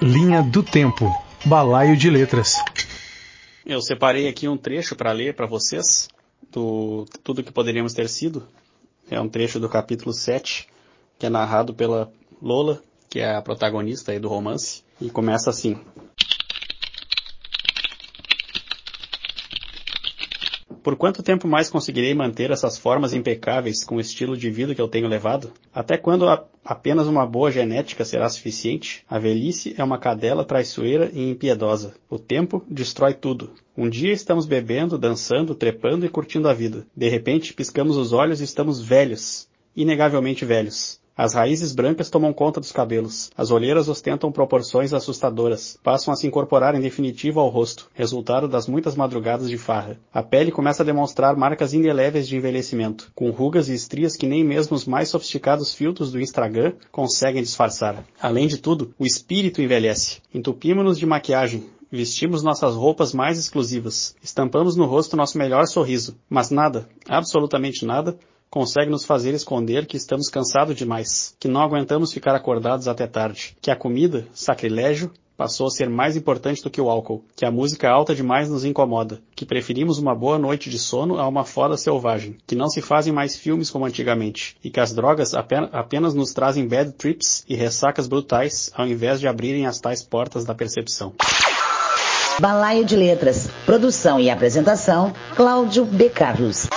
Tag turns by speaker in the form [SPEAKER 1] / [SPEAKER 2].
[SPEAKER 1] Linha do Tempo. Balaio de Letras.
[SPEAKER 2] Eu separei aqui um trecho para ler para vocês do Tudo que Poderíamos Ter Sido. É um trecho do capítulo 7, que é narrado pela Lola, que é a protagonista aí do romance, e começa assim. Por quanto tempo mais conseguirei manter essas formas impecáveis com o estilo de vida que eu tenho levado? Até quando apenas uma boa genética será suficiente? A velhice é uma cadela traiçoeira e impiedosa. O tempo destrói tudo. Um dia estamos bebendo, dançando, trepando e curtindo a vida. De repente, piscamos os olhos e estamos velhos. Inegavelmente velhos. As raízes brancas tomam conta dos cabelos. As olheiras ostentam proporções assustadoras. Passam a se incorporar em definitivo ao rosto, resultado das muitas madrugadas de farra. A pele começa a demonstrar marcas indeléveis de envelhecimento, com rugas e estrias que nem mesmo os mais sofisticados filtros do Instagram conseguem disfarçar. Além de tudo, o espírito envelhece. Entupimos-nos de maquiagem, Vestimos nossas roupas mais exclusivas. Estampamos no rosto nosso melhor sorriso. Mas nada, absolutamente nada, consegue nos fazer esconder que estamos cansados demais, que não aguentamos ficar acordados até tarde, que a comida, sacrilégio, passou a ser mais importante do que o álcool, que a música alta demais nos incomoda, que preferimos uma boa noite de sono a uma foda selvagem, que não se fazem mais filmes como antigamente, e que as drogas apenas nos trazem bad trips e ressacas brutais ao invés de abrirem as tais portas da percepção.
[SPEAKER 3] Balaio de Letras, produção e apresentação, Cláudio B. Carlos.